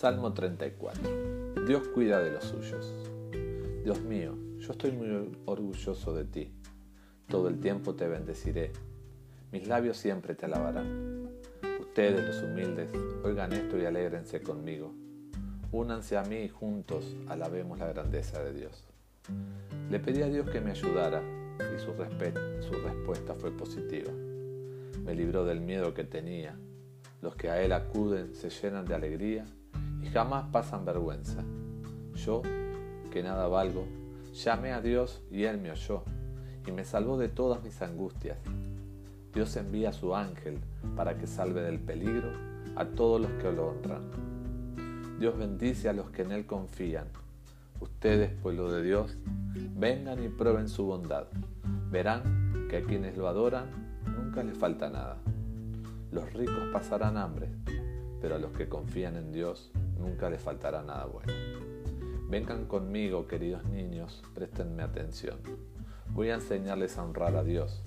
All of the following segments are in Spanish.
Salmo 34. Dios cuida de los suyos. Dios mío, yo estoy muy orgulloso de ti. Todo el tiempo te bendeciré. Mis labios siempre te alabarán. Ustedes, los humildes, oigan esto y alégrense conmigo. Únanse a mí y juntos alabemos la grandeza de Dios. Le pedí a Dios que me ayudara y su, su respuesta fue positiva. Me libró del miedo que tenía. Los que a Él acuden se llenan de alegría y jamás pasan vergüenza. Yo, que nada valgo, llamé a Dios y Él me oyó y me salvó de todas mis angustias. Dios envía a su ángel para que salve del peligro a todos los que lo honran. Dios bendice a los que en Él confían. Ustedes, pueblo de Dios, vengan y prueben su bondad. Verán que a quienes lo adoran nunca les falta nada. Los ricos pasarán hambre, pero a los que confían en Dios nunca les faltará nada bueno. Vengan conmigo, queridos niños, préstenme atención. Voy a enseñarles a honrar a Dios.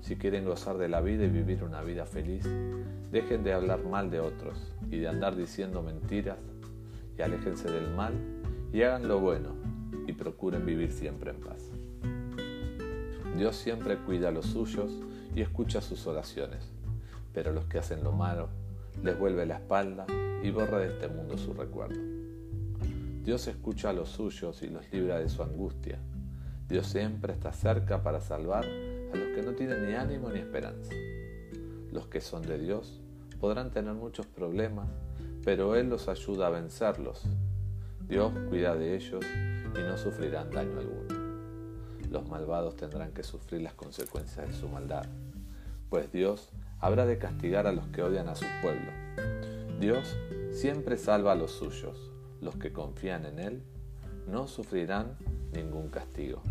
Si quieren gozar de la vida y vivir una vida feliz, dejen de hablar mal de otros y de andar diciendo mentiras y aléjense del mal y hagan lo bueno y procuren vivir siempre en paz. Dios siempre cuida a los suyos y escucha sus oraciones, pero los que hacen lo malo les vuelve la espalda y borra de este mundo su recuerdo. Dios escucha a los suyos y los libra de su angustia. Dios siempre está cerca para salvar a los que no tienen ni ánimo ni esperanza. Los que son de Dios podrán tener muchos problemas, pero Él los ayuda a vencerlos. Dios cuida de ellos y no sufrirán daño alguno. Los malvados tendrán que sufrir las consecuencias de su maldad, pues Dios habrá de castigar a los que odian a su pueblo. Dios siempre salva a los suyos. Los que confían en Él no sufrirán ningún castigo.